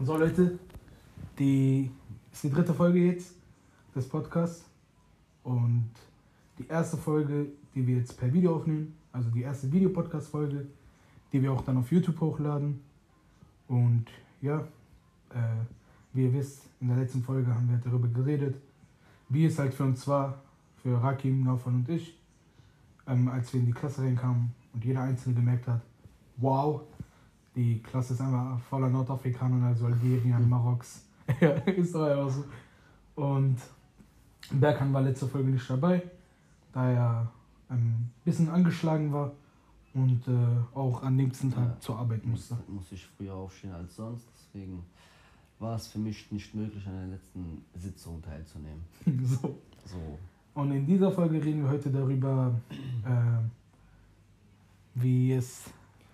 So Leute, die ist die dritte Folge jetzt des Podcasts und die erste Folge, die wir jetzt per Video aufnehmen, also die erste Videopodcast-Folge, die wir auch dann auf YouTube hochladen. Und ja, äh, wie ihr wisst, in der letzten Folge haben wir darüber geredet, wie es halt für uns war, für Rakim, Naufan und ich, ähm, als wir in die Klasse reinkamen und jeder Einzelne gemerkt hat, wow, die Klasse ist einfach voller Nordafrikaner, also Algerien, Maroks. ja, ist doch einfach so. Und Berkan war letzte Folge nicht dabei, da er ein bisschen angeschlagen war und äh, auch am nächsten Tag ja, zur Arbeit musste. Musste ich früher aufstehen als sonst, deswegen war es für mich nicht möglich, an der letzten Sitzung teilzunehmen. so. so. Und in dieser Folge reden wir heute darüber, äh, wie es.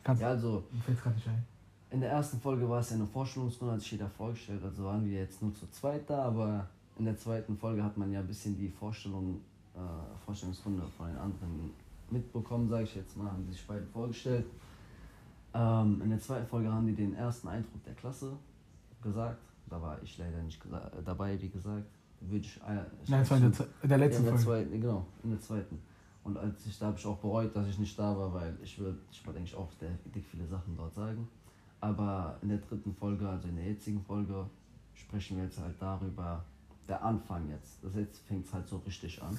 Kannst, ja, also. Fällt gerade nicht ein. In der ersten Folge war es ja eine Vorstellungsrunde, hat sich jeder vorgestellt, also waren wir jetzt nur zu zweit da, aber in der zweiten Folge hat man ja ein bisschen die Vorstellung, äh, Vorstellungsrunde von den anderen mitbekommen, sage ich jetzt mal, haben sich beide vorgestellt. Ähm, in der zweiten Folge haben die den ersten Eindruck der Klasse gesagt. Da war ich leider nicht dabei, wie gesagt. Würde ich, äh, ich Nein, es war in der, in der letzten ja, in der Folge. Zweiten, genau, in der zweiten. Und als ich da habe ich auch bereut, dass ich nicht da war, weil ich würde, ich wollte eigentlich auch der, dick viele Sachen dort sagen. Aber in der dritten Folge, also in der jetzigen Folge, sprechen wir jetzt halt darüber, der Anfang jetzt. Das jetzt fängt es halt so richtig an.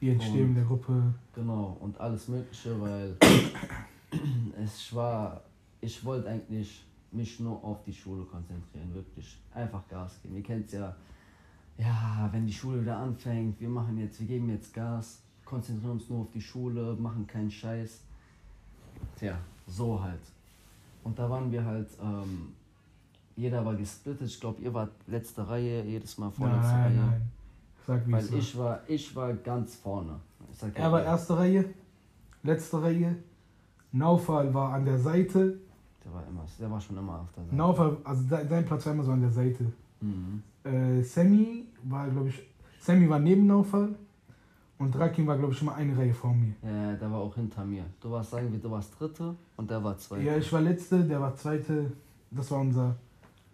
Die Entstehung und, der Gruppe. Genau, und alles Mögliche, weil es war, ich wollte eigentlich mich nur auf die Schule konzentrieren, wirklich. Einfach Gas geben. Ihr kennt es ja, ja, wenn die Schule wieder anfängt, wir machen jetzt, wir geben jetzt Gas, konzentrieren uns nur auf die Schule, machen keinen Scheiß. Tja, so halt. Und da waren wir halt, ähm, jeder war gesplittet. Ich glaube, ihr wart letzte Reihe, jedes Mal vorletzte nein, Reihe. Nein. Sag, wie Weil ich war, ich war ganz vorne. er war erste Reihe, letzte Reihe. Naufal war an der Seite der war immer, der war schon immer auf der Seite. Naufer, also sein Platz war immer so an der Seite. Mhm. Äh, Sammy war, glaube ich, Sammy war neben Naufal und Rakim war, glaube ich, immer eine Reihe vor mir. Ja, der war auch hinter mir. Du warst, sagen wir, du warst Dritte und der war Zweite. Ja, ich war Letzte, der war Zweite. Das war unser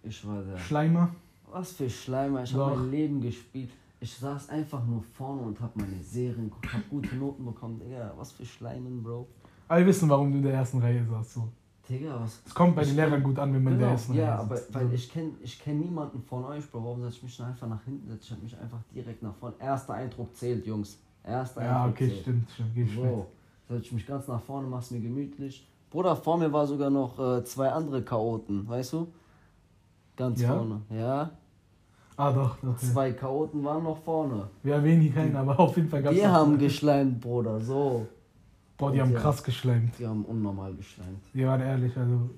ich war der Schleimer. Was für Schleimer? Ich habe mein Leben gespielt. Ich saß einfach nur vorne und habe meine Serien geguckt, habe gute Noten bekommen. Digga, was für Schleimen, Bro. Alle wissen, warum du in der ersten Reihe saßt. So. Digga, was? Es kommt bei den Lehrern gut an, wenn man genau, der ist. Ja, aber weil ich kenne ich kenn niemanden von euch, Bro. Warum setze ich mich einfach nach hinten? Ich mich einfach direkt nach vorne. Erster Eindruck zählt, Jungs. Erster ja, okay, zählt. stimmt, stimmt. Geh so, setze ich mich ganz nach vorne, mach's mir gemütlich. Bruder, vor mir war sogar noch äh, zwei andere Chaoten, weißt du? Ganz ja? vorne, ja. Ah, doch, doch. Zwei Chaoten waren noch vorne. Wir erwähnen die keinen, aber auf jeden Fall gab es. Die haben geschleimt, Bruder, so. Boah, die haben ja, krass geschleimt. Die haben unnormal geschleimt. Die waren ehrlich, also.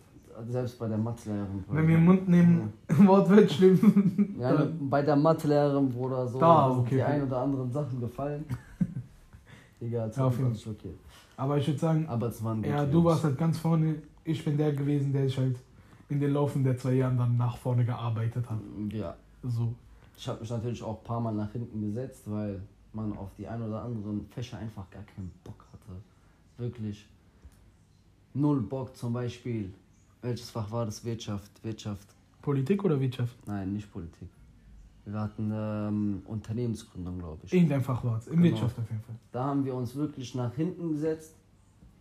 Selbst bei der Mathelehrerin. Wenn wir den Mund nehmen, ja. Wortwelt schlimm. Ja, bei der Mathelehrerin, Bruder, so da, okay, die okay. ein oder anderen Sachen gefallen. Egal, ja, auf jeden Fall. Okay. Aber ich würde sagen, Aber es waren ja, du warst halt ganz vorne. Ich bin der gewesen, der sich halt in den Laufen der zwei Jahren dann nach vorne gearbeitet hat. Ja. So. Ich habe mich natürlich auch ein paar Mal nach hinten gesetzt, weil man auf die ein oder anderen Fächer einfach gar keinen Bock hatte wirklich null Bock zum Beispiel. Welches Fach war das? Wirtschaft. Wirtschaft. Politik oder Wirtschaft? Nein, nicht Politik. Wir hatten ähm, Unternehmensgründung, glaube ich. Irgendein Fach war es, in genau. Wirtschaft auf jeden Fall. Da haben wir uns wirklich nach hinten gesetzt.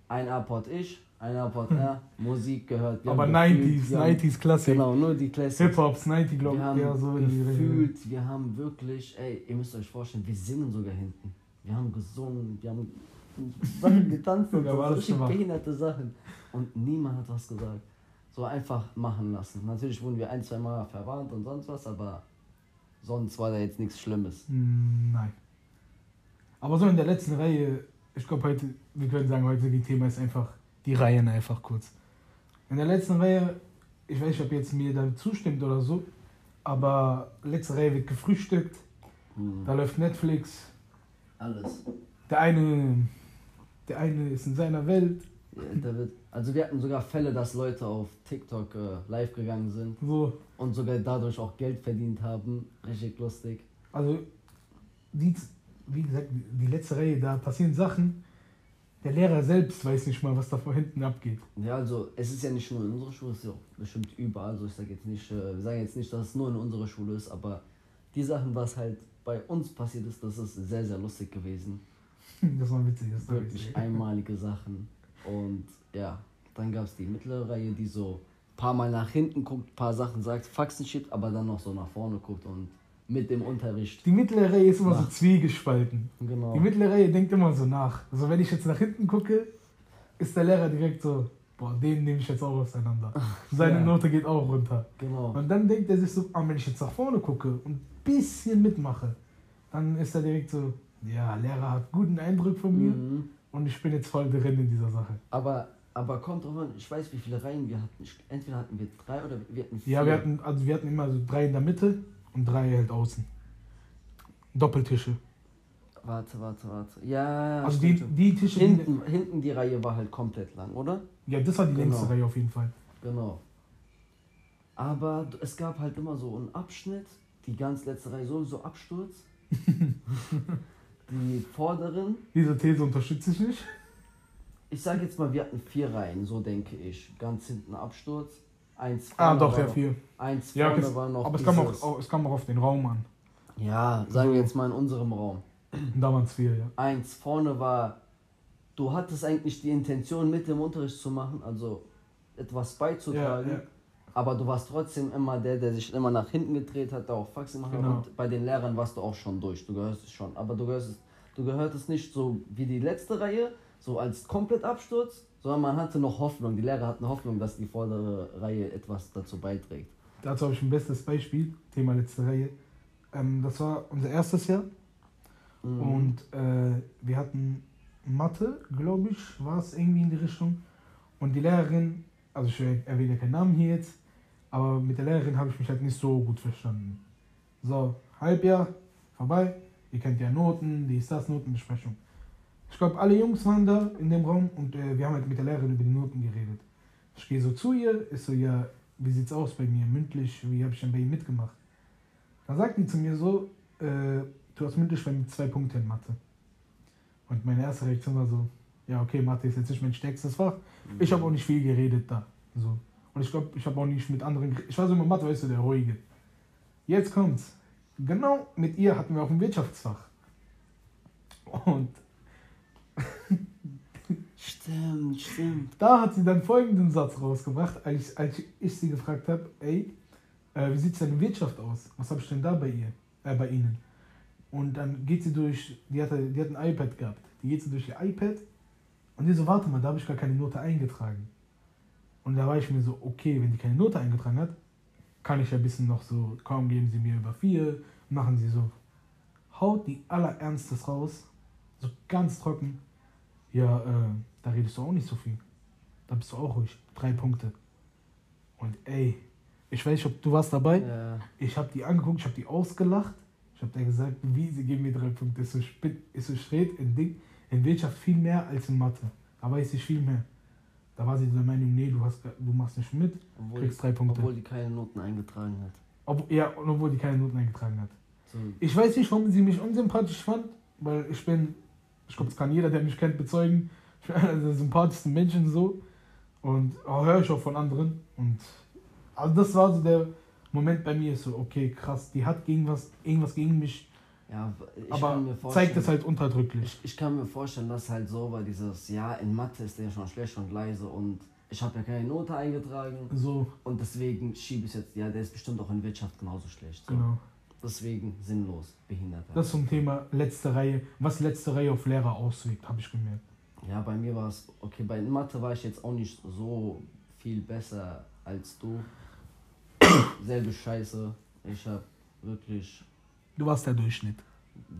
Ein Apport ich, ein Apport er, Musik gehört. Wir Aber 90s, 90s Klassik. Genau, nur die Klassik. Hip-Hops, 90 glaube ich. Ja, so gefühlt, wir haben wirklich, ey, ihr müsst euch vorstellen, wir singen sogar hinten. Wir haben gesungen, wir haben Sachen getanzt und so, richtig behinderte Sachen. Und niemand hat was gesagt. So einfach machen lassen. Natürlich wurden wir ein, zwei Mal verwarnt und sonst was, aber sonst war da jetzt nichts Schlimmes. Hm, nein. Aber so in der letzten Reihe, ich glaube heute, wir können sagen, heute die Thema ist einfach die Reihen einfach kurz. In der letzten Reihe, ich weiß nicht, ob jetzt mir da zustimmt oder so, aber letzte Reihe wird gefrühstückt, hm. da läuft Netflix. Alles. Der eine der eine ist in seiner Welt. Ja, da wird, also wir hatten sogar Fälle, dass Leute auf TikTok äh, live gegangen sind. So. Und sogar dadurch auch Geld verdient haben. Richtig lustig. Also, die, wie gesagt, die letzte Reihe, da passieren Sachen. der Lehrer selbst weiß nicht mal, was da vor hinten abgeht. Ja, also es ist ja nicht nur in unserer Schule, es ist ja auch bestimmt überall. Also ich sage jetzt nicht, äh, wir sagen jetzt nicht, dass es nur in unserer Schule ist, aber die Sachen, was halt bei uns passiert ist, das ist sehr, sehr lustig gewesen. Das war witzig, das war Wirklich witzig. einmalige Sachen. Und ja, dann gab es die mittlere Reihe, die so ein paar Mal nach hinten guckt, ein paar Sachen sagt, Faxen schiebt, aber dann noch so nach vorne guckt und mit dem Unterricht. Die mittlere Reihe ist immer nach. so zwiegespalten. Genau. Die mittlere Reihe denkt immer so nach. Also wenn ich jetzt nach hinten gucke, ist der Lehrer direkt so, boah, den nehme ich jetzt auch auseinander. Seine ja. Note geht auch runter. Genau. Und dann denkt er sich so, ah, wenn ich jetzt nach vorne gucke und ein bisschen mitmache, dann ist er direkt so, ja, Lehrer hat guten Eindruck von mir mhm. Und ich bin jetzt voll drin in dieser Sache. Aber, aber kommt drauf an, ich weiß, wie viele Reihen wir hatten. Entweder hatten wir drei oder wir hatten vier. Ja, wir hatten, also wir hatten immer so drei in der Mitte und drei halt außen. Doppeltische. Warte, warte, warte. Ja, also die, die Tische. Hinten, die, hinten die Reihe war halt komplett lang, oder? Ja, das war die genau. längste Reihe auf jeden Fall. Genau. Aber es gab halt immer so einen Abschnitt, die ganz letzte Reihe sowieso Absturz. die vorderen. Diese These unterstütze ich nicht. Ich sage jetzt mal, wir hatten vier Reihen, so denke ich. Ganz hinten Absturz. Eins ah, doch, ja, vier. Eins ja, vorne war noch. Aber es kam, auch, es kam auch auf den Raum an. Ja, sagen wir jetzt mal in unserem Raum. Da waren es vier, ja. Eins vorne war, du hattest eigentlich die Intention, mit dem Unterricht zu machen, also etwas beizutragen. Ja, ja. Aber du warst trotzdem immer der, der sich immer nach hinten gedreht hat, der auch Fax gemacht hat. Genau. Und bei den Lehrern warst du auch schon durch. Du gehörst es schon. Aber du gehörst, du gehörtest nicht so wie die letzte Reihe, so als komplett Absturz, sondern man hatte noch Hoffnung. Die Lehrer hatten Hoffnung, dass die vordere Reihe etwas dazu beiträgt. Dazu habe ich ein bestes Beispiel, Thema letzte Reihe. Ähm, das war unser erstes Jahr. Mhm. Und äh, wir hatten Mathe, glaube ich, war es irgendwie in die Richtung. Und die Lehrerin, also ich erwähne keinen Namen hier jetzt, aber mit der Lehrerin habe ich mich halt nicht so gut verstanden. So, Halbjahr, vorbei, ihr kennt ja Noten, die ist das, Notenbesprechung. Ich glaube, alle Jungs waren da in dem Raum und äh, wir haben halt mit der Lehrerin über die Noten geredet. Ich gehe so zu ihr, ist so, ja, wie sieht's aus bei mir, mündlich, wie habe ich denn bei ihr mitgemacht? Dann sagt die zu mir so, äh, du hast mündlich bei mir zwei Punkte in Mathe. Und meine erste Reaktion war so, ja, okay, Mathe ist jetzt nicht mein stärkstes Fach. Mhm. Ich habe auch nicht viel geredet da. So. Und ich glaube, ich habe auch nicht mit anderen. Ich war so immer Mathe, weißt du, der Ruhige. Jetzt kommt's. Genau mit ihr hatten wir auch ein Wirtschaftsfach. Und. stimmt, stimmt. Da hat sie dann folgenden Satz rausgebracht, als ich, als ich sie gefragt habe: Ey, äh, wie sieht es denn in Wirtschaft aus? Was habe ich denn da bei ihr? Äh, bei ihnen? Und dann geht sie durch, die hat, die hat ein iPad gehabt. Die geht sie durch ihr iPad und die so, warte mal, da habe ich gar keine Note eingetragen. Und da war ich mir so, okay, wenn die keine Note eingetragen hat, kann ich ja ein bisschen noch so, kaum geben sie mir über vier, machen sie so, haut die allerernstes raus, so ganz trocken. Ja, äh, da redest du auch nicht so viel. Da bist du auch ruhig. Drei Punkte. Und ey, ich weiß nicht, ob du warst dabei. Ja. Ich habe die angeguckt, ich habe die ausgelacht. Ich habe dir gesagt, wie, sie geben mir drei Punkte. Ist so, spät, ist so schräg in, Ding, in Wirtschaft viel mehr als in Mathe. Da weiß ich viel mehr. Da war sie der Meinung, nee, du, hast, du machst nicht mit, obwohl, kriegst drei Punkte. Obwohl die keine Noten eingetragen hat. Ob, ja, obwohl die keine Noten eingetragen hat. So. Ich weiß nicht, warum sie mich unsympathisch fand, weil ich bin, ich glaube, das kann jeder, der mich kennt, bezeugen. Ich bin einer der sympathischsten Menschen so. Und oh, höre ich auch von anderen. Und also das war so der Moment bei mir so, okay, krass, die hat gegen was, irgendwas gegen mich. Ja, aber zeigt es halt unterdrücklich. Ich, ich, kann mir vorstellen, dass halt so war dieses, ja, in Mathe ist der schon schlecht und leise und ich habe ja keine Note eingetragen. So. Und deswegen schiebe ich jetzt, ja, der ist bestimmt auch in Wirtschaft genauso schlecht. So. Genau. Deswegen sinnlos, behindert. Das zum Thema letzte Reihe, was letzte Reihe auf Lehrer auswirkt, habe ich gemerkt. Ja, bei mir war es, okay, bei Mathe war ich jetzt auch nicht so viel besser als du selbe Scheiße. Ich hab wirklich. Du warst der Durchschnitt.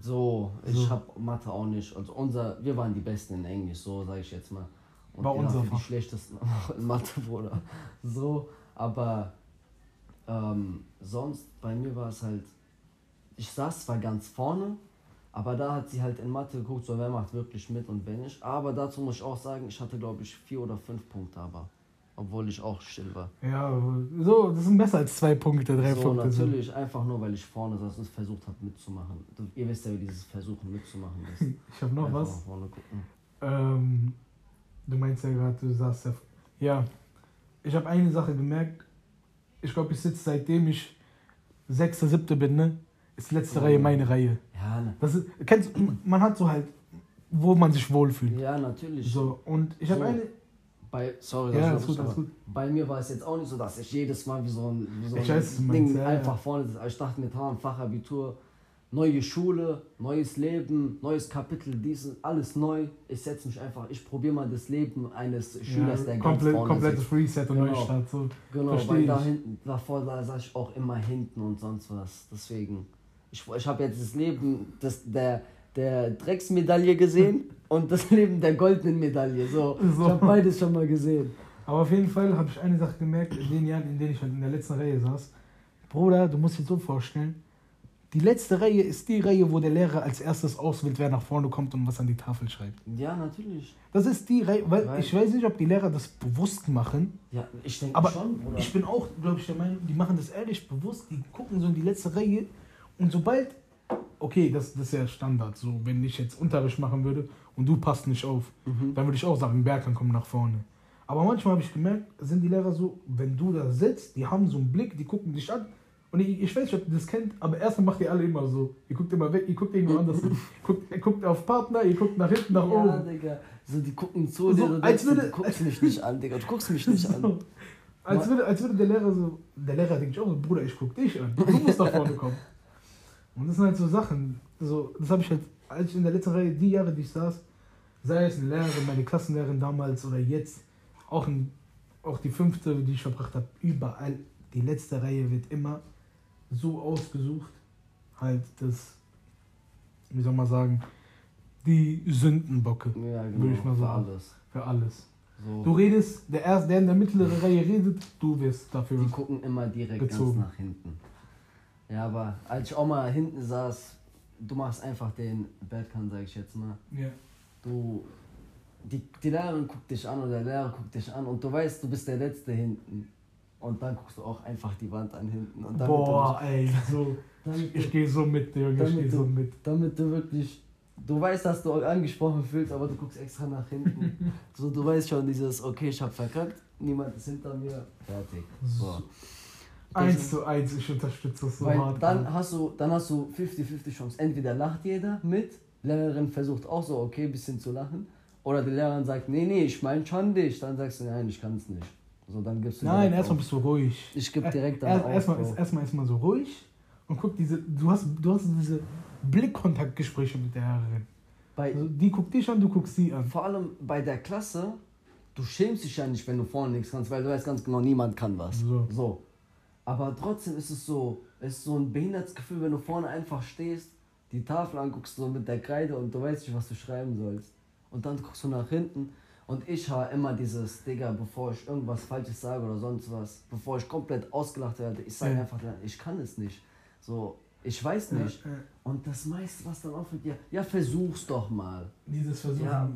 So, ich so. hab Mathe auch nicht. Also unser, wir waren die Besten in Englisch, so sage ich jetzt mal. Und War unser die schlechtesten in Mathe, Bruder. So, aber ähm, sonst bei mir war es halt, ich saß zwar ganz vorne, aber da hat sie halt in Mathe geguckt, so wer macht wirklich mit und wer nicht. Aber dazu muss ich auch sagen, ich hatte glaube ich vier oder fünf Punkte, aber obwohl ich auch still war. Ja, so, das sind besser als zwei Punkte, drei so, Punkte. natürlich, sind. einfach nur, weil ich vorne saß und versucht habe mitzumachen. Ihr wisst ja, wie dieses Versuchen mitzumachen ist. ich habe noch einfach was. Ähm, du meinst ja gerade, du sagst ja. Ja, ich habe eine Sache gemerkt. Ich glaube, ich sitze seitdem ich sechste, siebte bin, ne? Ist die letzte oh. Reihe meine Reihe. Ja, ne. Das ist, kennst, man hat so halt, wo man sich wohlfühlt. Ja, natürlich. So, und ich habe so. eine. Bei, sorry, ja, das gut, gut. bei mir war es jetzt auch nicht so, dass ich jedes Mal wie so ein, wie so ein weiß, Ding meinst, ja, einfach vorne sitze. Ich dachte mir, Fachabitur, neue Schule, neues Leben, neues Kapitel, dies alles neu. Ich setze mich einfach, ich probiere mal das Leben eines Schülers, ja, der komplett, ganz vorne Komplettes sitzt. Reset und genau. Neustart. So. Genau, Versteh weil da hinten, davor da saß ich auch immer hinten und sonst was. Deswegen, ich, ich habe jetzt das Leben das, der, der Drecksmedaille gesehen und das Leben der goldenen Medaille. So, so. ich habe beides schon mal gesehen. Aber auf jeden Fall habe ich eine Sache gemerkt, in den Jahren, in denen ich halt in der letzten Reihe saß. Bruder, du musst dir so vorstellen, die letzte Reihe ist die Reihe, wo der Lehrer als erstes auswählt, wer nach vorne kommt und was an die Tafel schreibt. Ja, natürlich. Das ist die Reihe, weil, weil ich weiß nicht, ob die Lehrer das bewusst machen. Ja, ich denke aber schon. Oder? Ich bin auch, glaube ich, der Meinung, die machen das ehrlich bewusst. Die gucken so in die letzte Reihe und sobald, okay, das, das ist ja Standard, so wenn ich jetzt Unterricht machen würde und du passt nicht auf, mhm. dann würde ich auch sagen, Berkan kommt nach vorne. Aber manchmal habe ich gemerkt, sind die Lehrer so, wenn du da sitzt, die haben so einen Blick, die gucken dich an und ich, ich weiß nicht, ob ihr das kennt, aber erstmal macht ihr alle immer so. Ihr guckt immer weg, ihr guckt irgendwo anders hin. Guckt, ihr guckt auf Partner, ihr guckt nach hinten, nach ja, oben. Ja, Digga. So, die gucken zu so, dir, als würde, du guckst mich nicht an, Digga. Du guckst mich nicht so. an. Als würde, als würde der Lehrer so, der Lehrer denkt auch, Bruder, ich guck dich an. Du musst nach vorne kommen. Und das sind halt so Sachen. So, das habe ich halt, als ich in der letzten Reihe, die Jahre, die ich saß, sei es eine Lehrerin, meine Klassenlehrerin damals oder jetzt, auch, ein, auch die fünfte, die ich verbracht habe, überall, die letzte Reihe wird immer so ausgesucht, halt das, wie soll man sagen, die Sündenbocke, ja, genau, würde ich mal sagen. Für alles. Für alles. So. Du redest, der, erste, der in der mittleren Reihe redet, du wirst dafür. Die gucken immer direkt gezogen. ganz nach hinten. Ja, aber als ich auch mal hinten saß, du machst einfach den Badkan, sag ich jetzt mal. Ja. Du, die, die Lehrerin guckt dich an oder der Lehrer guckt dich an und du weißt, du bist der Letzte hinten. Und dann guckst du auch einfach die Wand an hinten. Und Boah, ey, so. ich gehe so mit, Junge, ich gehe so mit. Damit du wirklich. Du weißt, dass du angesprochen fühlst, aber du guckst extra nach hinten. so, du weißt schon dieses, okay, ich hab verkackt, niemand ist hinter mir, fertig. So. Eins zu eins, ich unterstütze das so Weil hart. Dann hast du, dann hast du 50-50 Chance. Entweder lacht jeder mit, Lehrerin versucht auch so, okay, ein bisschen zu lachen. Oder die Lehrerin sagt, nee, nee, ich meine schon dich. Dann sagst du, nein, ich kann es nicht. So, dann gibst du Nein, erstmal bist du ruhig. Ich gebe direkt dann er, Erstmal ist, erstmal ist man so ruhig und guck diese, du hast, du hast diese Blickkontaktgespräche mit der Lehrerin. Bei, also die guckt dich an, du guckst sie an. Vor allem bei der Klasse, du schämst dich ja nicht, wenn du vorne nichts kannst, weil du weißt ganz genau, niemand kann was. So. so. Aber trotzdem ist es so, es ist so ein behindertes Gefühl, wenn du vorne einfach stehst, die Tafel anguckst so mit der Kreide und du weißt nicht, was du schreiben sollst. Und dann guckst du nach hinten und ich habe immer dieses, Digga, bevor ich irgendwas Falsches sage oder sonst was, bevor ich komplett ausgelacht werde, ich sage ja. einfach, ich kann es nicht. So, ich weiß nicht. Ja, ja. Und das meiste, was dann auffällt, ja, ja, versuch's doch mal. Dieses Versuchen. Ja,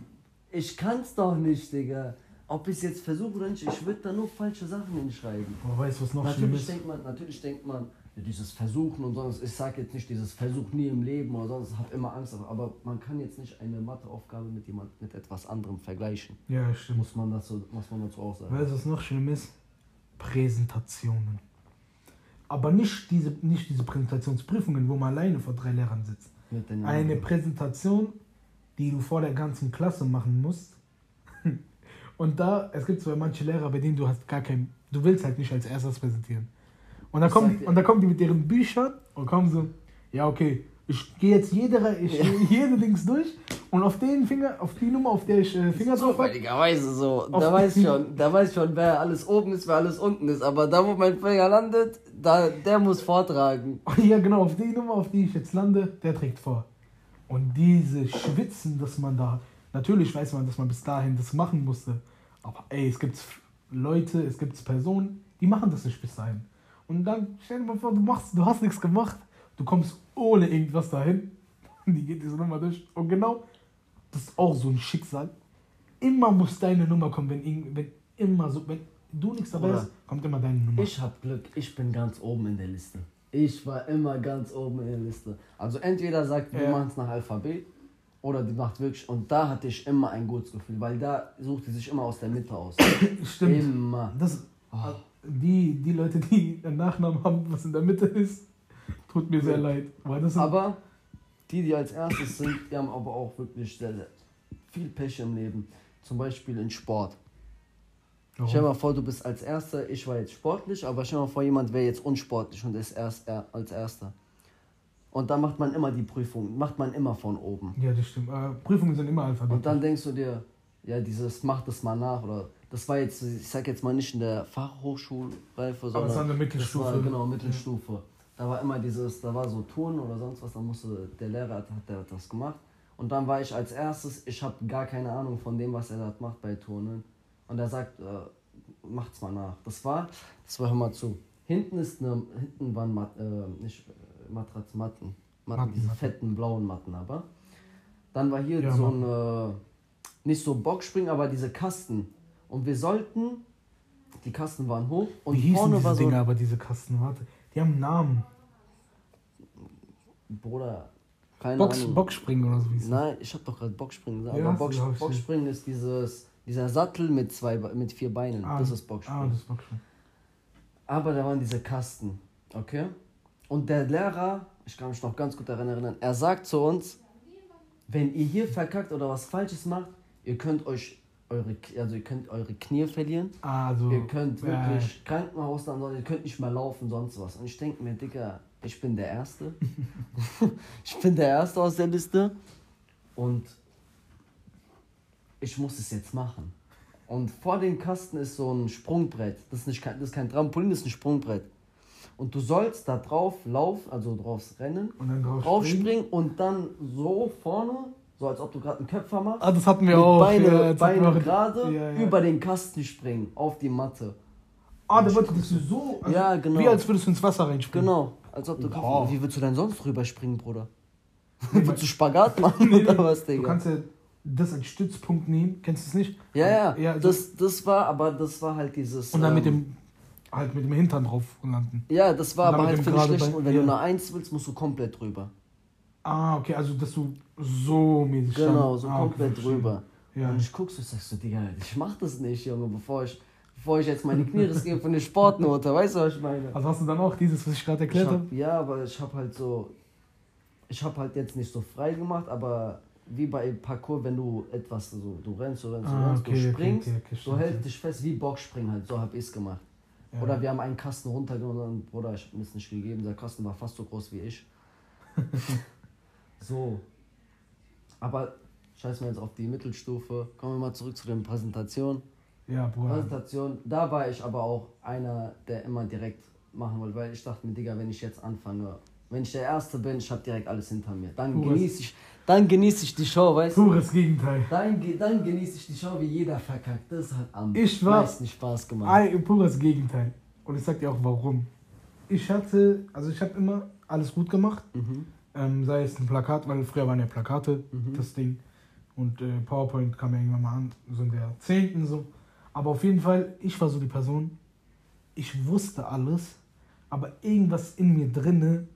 ich kann's doch nicht, Digga. Ob ich es jetzt versuche oder nicht, ich würde da nur falsche Sachen hinschreiben. Aber weißt du, was noch natürlich denkt man, Natürlich denkt man, dieses Versuchen und sonst, ich sage jetzt nicht dieses Versuch nie im Leben oder sonst, habe immer Angst, aber man kann jetzt nicht eine Matheaufgabe mit jemand mit etwas anderem vergleichen. Ja, stimmt. Muss man dazu, muss man dazu auch sagen. Weißt du, was noch schlimm ist? Präsentationen. Aber nicht diese, nicht diese Präsentationsprüfungen, wo man alleine vor drei Lehrern sitzt. Eine Präsentation, die du vor der ganzen Klasse machen musst. Und da, es gibt zwar manche Lehrer, bei denen du hast gar kein, du willst halt nicht als erstes präsentieren. Und dann, kommen, und dann kommen die mit ihren Büchern und kommen so, ja, okay, ich gehe jetzt jede, ich, ja. jede Dings durch und auf den Finger, auf die Nummer, auf der ich äh, Finger drauf habe. Zufälligerweise so. Da weiß ich schon, da weiß ich schon, wer alles oben ist, wer alles unten ist. Aber da, wo mein Finger landet, da, der muss vortragen. Ja, genau, auf die Nummer, auf die ich jetzt lande, der trägt vor. Und diese Schwitzen, dass man da, natürlich weiß man, dass man bis dahin das machen musste. Aber ey, es gibt Leute, es gibt Personen, die machen das nicht bis dahin. Und dann stell dir mal vor, du, machst, du hast nichts gemacht, du kommst ohne irgendwas dahin. Die geht diese Nummer durch. Und genau, das ist auch so ein Schicksal. Immer muss deine Nummer kommen, wenn, wenn immer so, wenn du nichts dabei hast, kommt immer deine Nummer. Ich hab Glück, ich bin ganz oben in der Liste. Ich war immer ganz oben in der Liste. Also entweder sagt, wir ja. machen es nach Alphabet Oder die macht wirklich, und da hatte ich immer ein gutes Gefühl, weil da sucht die sich immer aus der Mitte aus. Stimmt. Immer. Das, oh. die, die Leute, die einen Nachnamen haben, was in der Mitte ist, tut mir sehr leid. aber die, die als erstes sind, die haben aber auch wirklich sehr, sehr viel Pech im Leben. Zum Beispiel in Sport. Warum? Stell dir mal vor, du bist als Erster, ich war jetzt sportlich, aber stell dir mal vor, jemand wäre jetzt unsportlich und ist erst er, als Erster. Und dann macht man immer die Prüfung, macht man immer von oben. Ja, das stimmt. Äh, Prüfungen sind immer alphabetisch. Und dann denkst du dir, ja, dieses mach das mal nach oder das war jetzt, ich sag jetzt mal nicht in der Fachhochschulreife, sondern. Aber das war eine Mittelstufe. War, genau, Mittelstufe. Da war immer dieses, da war so Turnen oder sonst was, da musste, der Lehrer hat, hat der das gemacht. Und dann war ich als erstes, ich habe gar keine Ahnung von dem, was er da macht bei Turnen. Und er sagt, äh, macht's mal nach. Das war, das war, hör mal zu. Hinten ist eine, hinten waren äh, nicht Matratzen, Matten. Matten, Matten diese Matten. fetten blauen Matten aber. Dann war hier ja, so ein, äh, nicht so Boxspringen, aber diese Kasten. Und wir sollten, die Kasten waren hoch und Wie vorne diese war so. Dinge, aber diese Kasten, warte, die haben einen Namen. Bruder, keine Box, Ahnung. Boxspringen oder so. Nein, ich habe doch gerade Boxspringen gesagt. Ja, aber Box, Boxspringen ist dieses, dieser Sattel mit, zwei, mit vier Beinen. Ah, das ist Boxspringen. Ah, das ist Boxspringen. Aber da waren diese Kasten, okay? Und der Lehrer, ich kann mich noch ganz gut daran erinnern, er sagt zu uns, wenn ihr hier verkackt oder was Falsches macht, ihr könnt euch eure, also ihr könnt eure Knie verlieren. Also, ihr könnt wirklich äh, Krankenhaus dann, ihr könnt nicht mehr laufen, sonst was. Und ich denke mir, Digga, ich bin der Erste. ich bin der Erste aus der Liste. Und ich muss es jetzt machen. Und vor dem Kasten ist so ein Sprungbrett. Das ist, nicht, das ist kein Trampolin, das ist ein Sprungbrett. Und du sollst da drauf laufen, also drauf rennen, und dann drauf, drauf springen. springen und dann so vorne, so als ob du gerade einen Köpfer machst. Ah, das hatten wir auch. Beine, ja, Beine gerade ja, ja. über den Kasten springen, auf die Matte. Ah, da wolltest du so. Also ja, genau. Wie als würdest du ins Wasser reinspringen. Genau. Als ob du. Oh. Wie würdest du denn sonst rüberspringen, Bruder? Nee, würdest du Spagat machen nee, oder was, Digga? Du kannst ja das als Stützpunkt nehmen. Kennst du es nicht? Ja, ja. ja das, das war, aber das war halt dieses. Und dann ähm, mit dem halt mit dem Hintern drauf landen. Ja, das war aber halt für die Schlechten. Und wenn ja. du eine Eins willst, musst du komplett drüber. Ah, okay, also dass du so mäßig Genau, so ah, komplett okay, drüber. Ja. Und ich guck so, sagst du, Digga, ich mach das nicht, Junge, bevor ich, bevor ich jetzt meine Knie riskiere von der Sportnote, weißt du, was ich meine? Also hast du dann auch dieses, was ich gerade erklärt habe? Ja, aber ich hab halt so, ich hab halt jetzt nicht so frei gemacht, aber wie bei Parkour, wenn du etwas so, du rennst, du rennst, du ah, rennst, okay, du springst, okay, okay, du hältst dich fest wie Boxspringen halt, so hab ich's gemacht. Ja. Oder wir haben einen Kasten runtergenommen und Bruder, ich hab mir das nicht gegeben, der Kasten war fast so groß wie ich. so. Aber scheiß mal jetzt auf die Mittelstufe. Kommen wir mal zurück zu den Präsentationen. Ja, Bruder. Präsentation, da war ich aber auch einer, der immer direkt machen wollte, weil ich dachte mir, Digga, wenn ich jetzt anfange, wenn ich der Erste bin, ich habe direkt alles hinter mir. Dann genieße ich, dann genieße ich die Show, weißt du? Pures Gegenteil. Dann, dann genieße ich die Show, wie jeder verkackt. Das hat am ich war meisten Spaß gemacht. Ein pures Gegenteil. Und ich sag dir auch warum. Ich hatte, also ich habe immer alles gut gemacht. Mhm. Ähm, sei es ein Plakat, weil früher waren ja Plakate, mhm. das Ding. Und äh, PowerPoint kam ja irgendwann mal an, so in der 10. so. Aber auf jeden Fall, ich war so die Person, ich wusste alles, aber irgendwas in mir drinne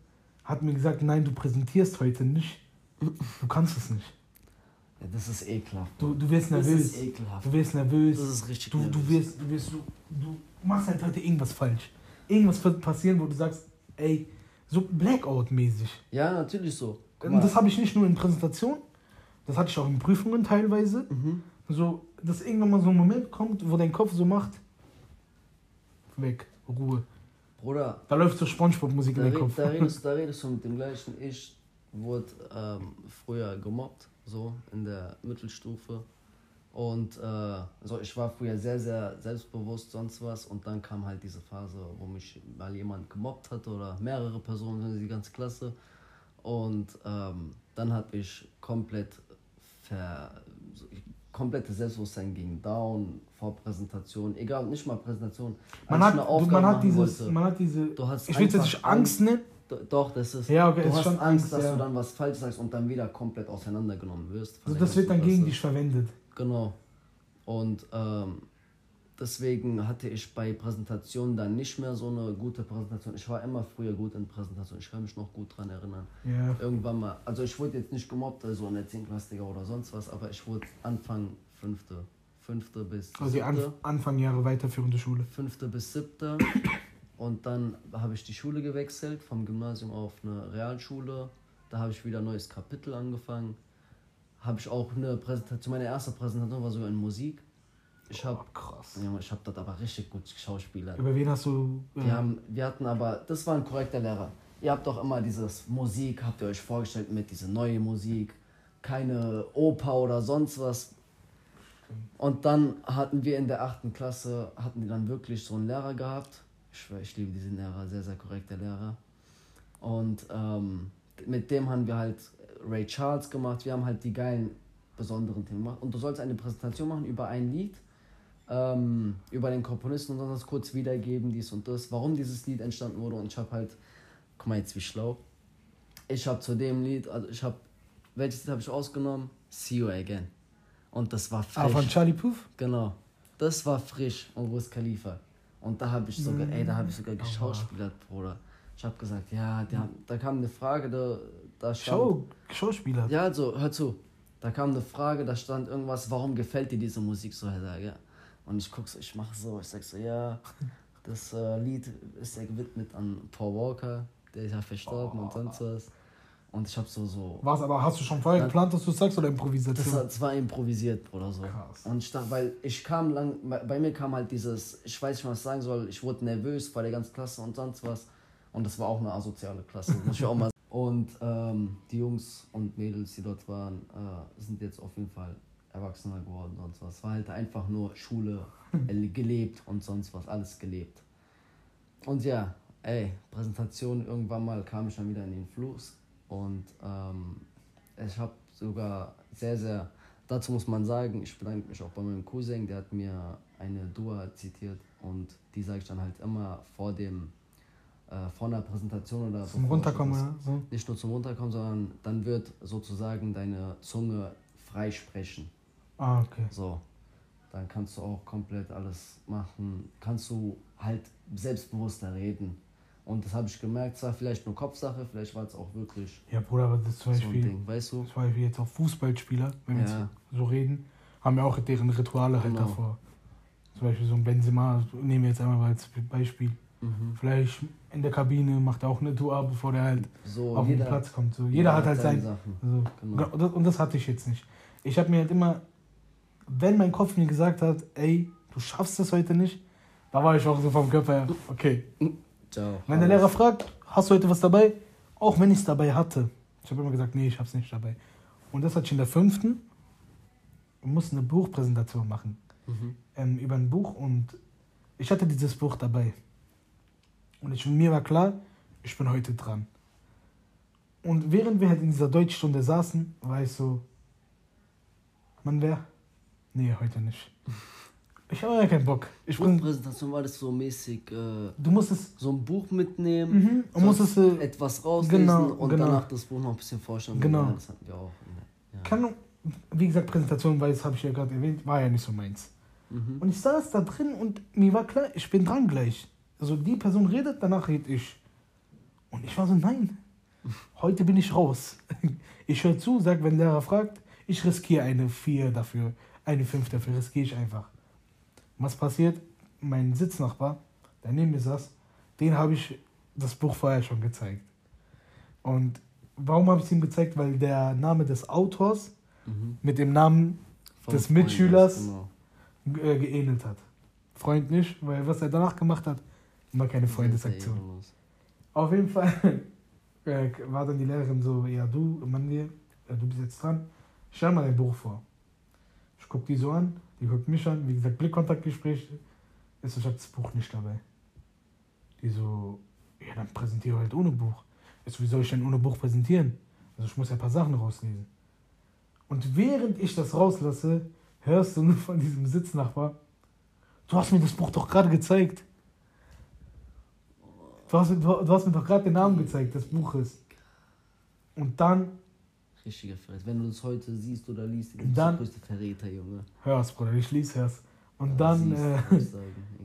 hat mir gesagt, nein, du präsentierst heute nicht. Du kannst es nicht. Ja, das ist ekelhaft. Du, du wirst nervös. Das ist ekelhaft. Du wirst nervös. Das ist richtig du, nervös. Du wirst, du wirst, du, du machst halt heute irgendwas falsch. Irgendwas wird passieren, wo du sagst, ey, so Blackout-mäßig. Ja, natürlich so. Und das habe ich nicht nur in Präsentationen, das hatte ich auch in Prüfungen teilweise. Mhm. So, dass irgendwann mal so ein Moment kommt, wo dein Kopf so macht, weg, Ruhe. Bruder. Da läuft so Spongebob-Musik in den Kopf. Da redest, da redest du mit dem gleichen. Ich wurde ähm, früher gemobbt, so in der Mittelstufe. Und äh, also ich war früher sehr, sehr selbstbewusst, sonst was. Und dann kam halt diese Phase, wo mich mal jemand gemobbt hatte oder mehrere Personen, die ganze Klasse. Und ähm, dann habe ich komplett ver, komplette Selbstbewusstsein ging down, vor Präsentation, egal, nicht mal Präsentation. Man hat, du, man hat dieses, wollte, man hat diese, ich will jetzt nicht Angst nennen. Doch, das ist. Ja, okay, du ist hast schon Angst, dass ja. du dann was falsch sagst und dann wieder komplett auseinandergenommen wirst. Also das wird dann gegen dich verwendet. Genau. Und ähm, deswegen hatte ich bei Präsentationen dann nicht mehr so eine gute Präsentation. Ich war immer früher gut in Präsentationen. Ich kann mich noch gut daran erinnern. Ja. Irgendwann mal, also ich wurde jetzt nicht gemobbt, also in der 10. Klasse oder sonst was, aber ich wurde Anfang fünfte, fünfte bis Also die Anf Anfang Jahre weiterführende Schule. Fünfte bis siebte. Und dann habe ich die Schule gewechselt, vom Gymnasium auf eine Realschule. Da habe ich wieder ein neues Kapitel angefangen. Habe ich auch eine Präsentation, meine erste Präsentation war sogar in Musik. Ich habe Oh, krass. ja, ich habe dort aber richtig gut geschauspielert. Über wen hast du. äh, Wir, haben, wir hatten aber, das war ein korrekter Lehrer. Ihr habt doch immer dieses Musik, habt ihr euch vorgestellt mit dieser neue Musik, keine Oper oder sonst was. Und dann hatten wir in der achten Klasse, hatten die dann wirklich so einen Lehrer gehabt. Ich ich liebe diesen Lehrer, sehr, sehr korrekter Lehrer. Und ähm, mit dem haben wir halt Ray Charles gemacht. Wir haben halt die geilen, besonderen Themen gemacht. Und du sollst eine Präsentation machen über ein Lied, ähm, über den Komponisten und sonst kurz wiedergeben, dies und das, warum dieses Lied entstanden wurde. Und ich habe halt, guck mal jetzt wie schlau. Ich habe zu dem Lied, also ich habe, welches Lied habe ich ausgenommen? See You Again. Und das war frisch. Ah, von Charlie Puth? Genau. Das war frisch und Wiz Khalifa. Und da habe ich sogar, ey, da habe ich sogar geschauspielert, Bruder. Ich habe gesagt, ja, haben, da kam eine Frage, da, da stand, Schau, Schauspieler. ja, also, hör zu. Da kam eine Frage, da stand irgendwas, warum gefällt dir diese Musik so, Herr Sage? Und ich guck so, ich mache so, ich sag so, ja, das äh, Lied ist ja gewidmet an Paul Walker, der ist ja verstorben und sonst was. Und ich habe so, so, Was, aber hast du schon vorher Ja. geplant, dass du sagst oder das, Improvisation? war- das war improvisiert oder so. Krass. Und ich dachte, weil ich kam lang, bei bei mir kam halt dieses, ich weiß nicht, was ich sagen soll, ich wurde nervös vor der ganzen Klasse und sonst was. Und das war auch eine asoziale Klasse, muss ich auch mal sagen. Und ähm, die Jungs und Mädels, die dort waren, äh, sind jetzt auf jeden Fall erwachsener geworden und sonst was. Es war halt einfach nur Schule äh, gelebt und sonst was, alles gelebt. Und ja, ey, Präsentation, irgendwann mal kam ich dann wieder in den Fluss und ähm, ich habe sogar sehr, sehr, dazu muss man sagen, ich bedanke mich auch bei meinem Cousin, der hat mir eine Dua zitiert und die sage ich dann halt immer vor dem, äh, vor einer Präsentation oder Zum Runterkommen, oder? So. Nicht nur zum Runterkommen, sondern dann wird sozusagen deine Zunge frei sprechen. Ah, okay. So, dann kannst du auch komplett alles machen. Kannst du halt selbstbewusster reden. Und das habe ich gemerkt, zwar vielleicht nur Kopfsache, vielleicht war es auch wirklich Ja, Bruder, aber das ist zum so Beispiel, Ding, weißt du? zum Beispiel jetzt auch Fußballspieler, wenn wir Ja. jetzt so reden, haben ja auch deren Rituale halt Genau. davor. Zum Beispiel so ein Benzema, nehmen wir jetzt einmal als Beispiel. Mhm. Vielleicht in der Kabine macht er auch eine Dua, bevor der halt So, auf den jeder, Platz kommt. So. Jeder hat halt seine sein. Sachen. So. Genau. Und, das, und das hatte ich jetzt nicht. Ich habe mir halt immer, wenn mein Kopf mir gesagt hat, ey, du schaffst das heute nicht, da war ich auch so vom Körper her, okay. Ciao. Wenn der Lehrer fragt, hast du heute was dabei? Auch wenn ich es dabei hatte. Ich habe immer gesagt, nee, ich hab's nicht dabei. Und das hatte ich in der fünften. Wir mussten eine Buchpräsentation machen. Mhm. Ähm, über ein Buch und ich hatte dieses Buch dabei. Und ich, mir war klar, ich bin heute dran. Und während wir halt in dieser Deutschstunde saßen, war ich so, Mann, wer? Nee, heute nicht. Ich habe ja keinen Bock. Ich bin, Buchpräsentation war das so mäßig, äh, du musst es, so ein Buch mitnehmen, mhm, und musst es, äh, etwas rauslesen Genau, und genau. danach das Buch noch ein bisschen vorstellen. Genau. Das hatten wir auch. Ja. kann, wie gesagt, Präsentation, weil das habe ich ja gerade erwähnt, war ja nicht so meins. Mhm. Und ich saß da drin und mir war klar, ich bin dran gleich. Also die Person redet, danach red ich. Und ich war so, nein, heute bin ich raus. Ich höre zu, sag, wenn der Lehrer fragt, ich riskiere eine 4 dafür, eine 5 dafür, riskiere ich einfach. Was passiert? Mein Sitznachbar, der neben mir saß, den habe ich das Buch vorher schon gezeigt. Und warum habe ich es ihm gezeigt? Weil der Name des Autors Mhm. mit dem Namen Vom des Freund, Mitschülers Genau. äh, geähnelt hat. Freund nicht, weil was er danach gemacht hat, war keine Freundesaktion. Auf jeden Fall äh, war dann die Lehrerin so, ja du, Mann, äh, du bist jetzt dran, stell mal dein Buch vor. Ich guck die so an, die guckt mich an, wie gesagt, Blickkontaktgespräch. So, ich hab das Buch nicht dabei. Die so, ja dann präsentiere halt ohne Buch. Ich so, wie soll ich denn ohne Buch präsentieren? Also ich muss ja ein paar Sachen rauslesen. Und während ich das rauslasse, hörst du nur von diesem Sitznachbar, du hast mir das Buch doch gerade gezeigt. Du hast, mir- du, hast mir doch gerade den Namen gezeigt des Buches. Und dann, Richtiger Fress. Wenn du das heute siehst oder liest, du Dann- bist der größte Verräter, Junge. hör's, Bruder, ich lies hör's. Und dann, äh,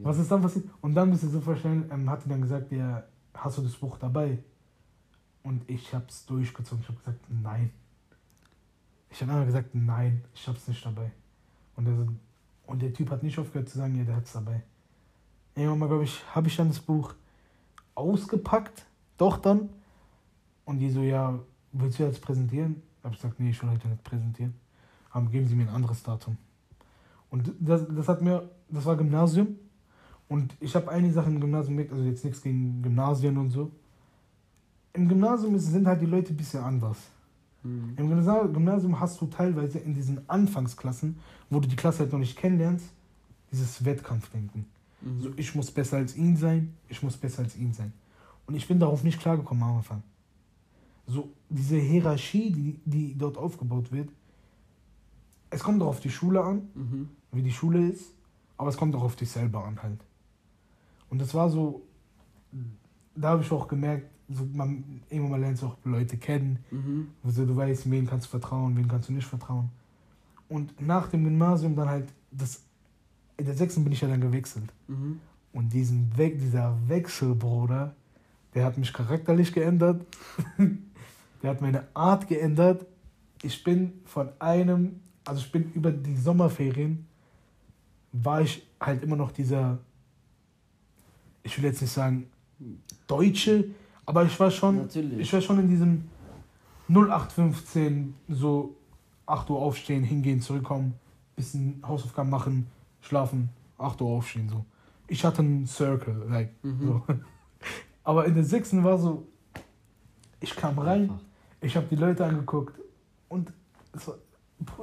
was ist dann passiert? Und dann müsst ihr so vorstellen, ähm, hat er dann gesagt, ja, hast du das Buch dabei? Und ich habe es durchgezogen. Ich habe gesagt, nein. Ich habe immer gesagt, nein, ich habe es nicht dabei. Und der, und der Typ hat nicht aufgehört zu sagen, ja, der hat es dabei. Irgendwann mal, glaube ich, habe ich dann das Buch ausgepackt, doch dann. Und die so, ja, willst du jetzt präsentieren? Ich habe gesagt, nee, ich will heute nicht präsentieren. Aber geben Sie mir ein anderes Datum. Und das, das hat mir, das war Gymnasium. Und ich habe einige Sachen im Gymnasium gemerkt, also jetzt nichts gegen Gymnasien und so. Im Gymnasium sind halt die Leute ein bisschen anders. Mhm. Im Gymnasium hast du teilweise in diesen Anfangsklassen, wo du die Klasse halt noch nicht kennenlernst, dieses Wettkampfdenken. Mhm. So, ich muss besser als ihn sein, ich muss besser als ihn sein. Und ich bin darauf nicht klargekommen am Anfang. So, diese Hierarchie, die, die dort aufgebaut wird, es kommt auch auf die Schule an, mhm. wie die Schule ist, aber es kommt auch auf dich selber an halt. Und das war so, da habe ich auch gemerkt, so man, irgendwann mal lernst du auch Leute kennen, mhm. also du weißt, wen kannst du vertrauen, wen kannst du nicht vertrauen. Und nach dem Gymnasium dann halt, das, in der sechsten bin ich ja dann gewechselt. Mhm. Und diesen We dieser Wechsel, Bruder, der hat mich charakterlich geändert, der hat meine Art geändert. Ich bin von einem, also ich bin über die Sommerferien, war ich halt immer noch dieser, ich will jetzt nicht sagen, Deutsche, aber ich war schon, Natürlich. ich war schon in diesem 0815, so 8 Uhr aufstehen, hingehen, zurückkommen, bisschen Hausaufgaben machen, schlafen, 8 Uhr aufstehen, so. Ich hatte einen Circle, like, mhm. so. Aber in der sechsten war so, ich kam rein, ich habe die Leute angeguckt und das war,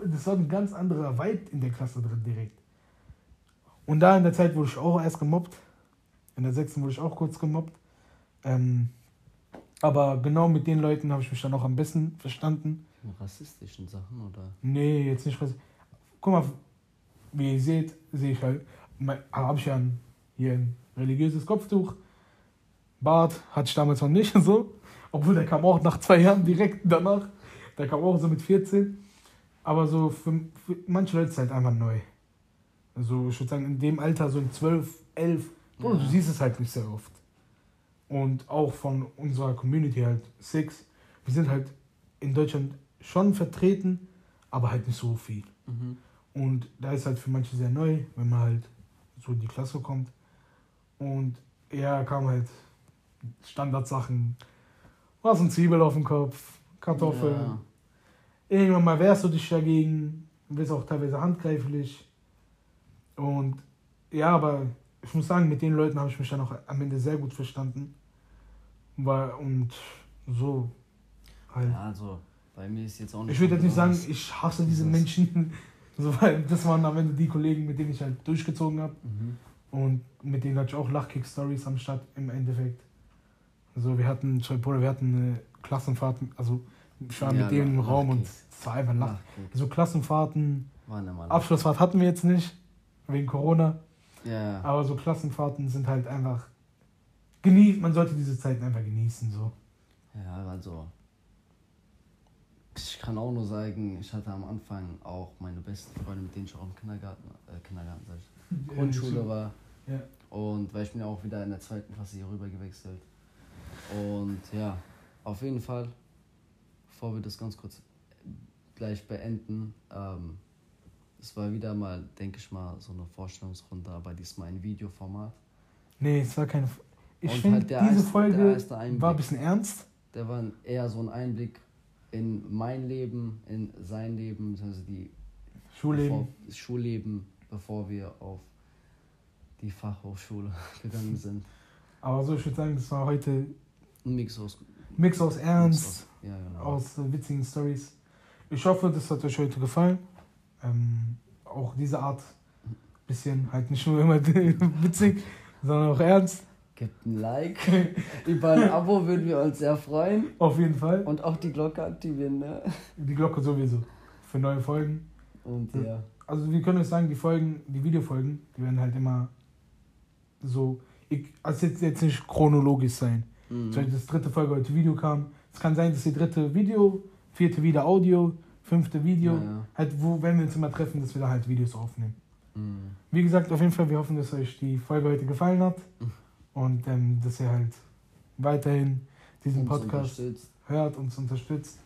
das war ein ganz anderer Vibe in der Klasse drin direkt. Und da in der Zeit wurde ich auch erst gemobbt. In der sechsten wurde ich auch kurz gemobbt. Ähm, aber genau mit den Leuten habe ich mich dann auch am besten verstanden. Rassistischen Sachen, oder? Nee, jetzt nicht rassistisch. Guck mal, wie ihr seht, sehe ich halt, habe ich ja ein, hier ein religiöses Kopftuch. Bart hatte ich damals noch nicht so. Obwohl der kam auch nach zwei Jahren direkt danach. Der kam auch so mit 14. Aber so für, für manche Leute ist es halt einfach neu. Also ich würde sagen, in dem Alter, so in 12, 11, ja. du siehst es halt nicht sehr oft und auch von unserer Community halt Six. Wir sind halt in Deutschland schon vertreten, aber halt nicht so viel. Mhm. Und da ist halt für manche sehr neu, wenn man halt so in die Klasse kommt. Und er kam halt Standardsachen, was ein Zwiebel auf dem Kopf, Kartoffeln. Ja. Irgendwann mal wehrst du dich dagegen, bist auch teilweise handgreiflich. Und ja, aber ich muss sagen, mit den Leuten habe ich mich dann auch am Ende sehr gut verstanden. Weil, und so halt. Ja, also bei mir ist jetzt auch nicht. Ich würde jetzt nicht sagen, ich hasse diese Menschen, so, weil das waren am Ende die Kollegen, mit denen ich halt durchgezogen habe. Mhm. Und mit denen hatte ich auch Lachkick-Stories am Start im Endeffekt. Also wir hatten, Bruder, wir hatten eine Klassenfahrt, also ich war ja, mit denen im Raum und es war einfach Lach. So Klassenfahrten, Abschlussfahrt hatten wir jetzt nicht, wegen Corona. Ja. Aber so Klassenfahrten sind halt einfach. Genießt, man sollte diese Zeiten einfach genießen, so. Ja, also. Ich kann auch nur sagen, ich hatte am Anfang auch meine besten Freunde, mit denen ich auch im Kindergarten, äh, Kindergarten, sag ich, Grundschule war. Ja. Und weil ich bin ja auch wieder in der zweiten Klasse hier rüber gewechselt. Und ja, auf jeden Fall, bevor wir das ganz kurz gleich beenden, ähm, es war wieder mal, denke ich mal, so eine Vorstellungsrunde, aber diesmal ein Videoformat. Nee, es war keine. Ich finde, halt diese erste, Folge war ein bisschen ernst. Der war eher so ein Einblick in mein Leben, in sein Leben, also die Schulleben. Bevor, Schulleben, bevor wir auf die Fachhochschule gegangen sind. Aber so, ich würde sagen, das war heute ein Mix aus, Mix aus Ernst, Mix aus, ja, genau. aus äh, witzigen Stories. Ich hoffe, das hat euch heute gefallen. Ähm, auch diese Art bisschen halt nicht nur immer witzig, sondern auch ernst. Gebt ein Like. Über ein Abo würden wir uns sehr freuen. Auf jeden Fall. Und auch die Glocke aktivieren, ne? Die Glocke sowieso. Für neue Folgen. Und ja. Also wir können euch sagen, die Folgen, die Videofolgen, die werden halt immer so. Ich, also jetzt, jetzt nicht chronologisch sein. Mhm. Zum Beispiel das dritte Folge heute Video kam. Es kann sein, dass die dritte Video, vierte wieder Audio, fünfte Video, ja, ja. halt wo, wenn wir uns immer treffen, dass wir da halt Videos aufnehmen. Mhm. Wie gesagt, auf jeden Fall, wir hoffen, dass euch die Folge heute gefallen hat mhm. und ähm, dass ihr halt weiterhin diesen uns Podcast hört, und uns unterstützt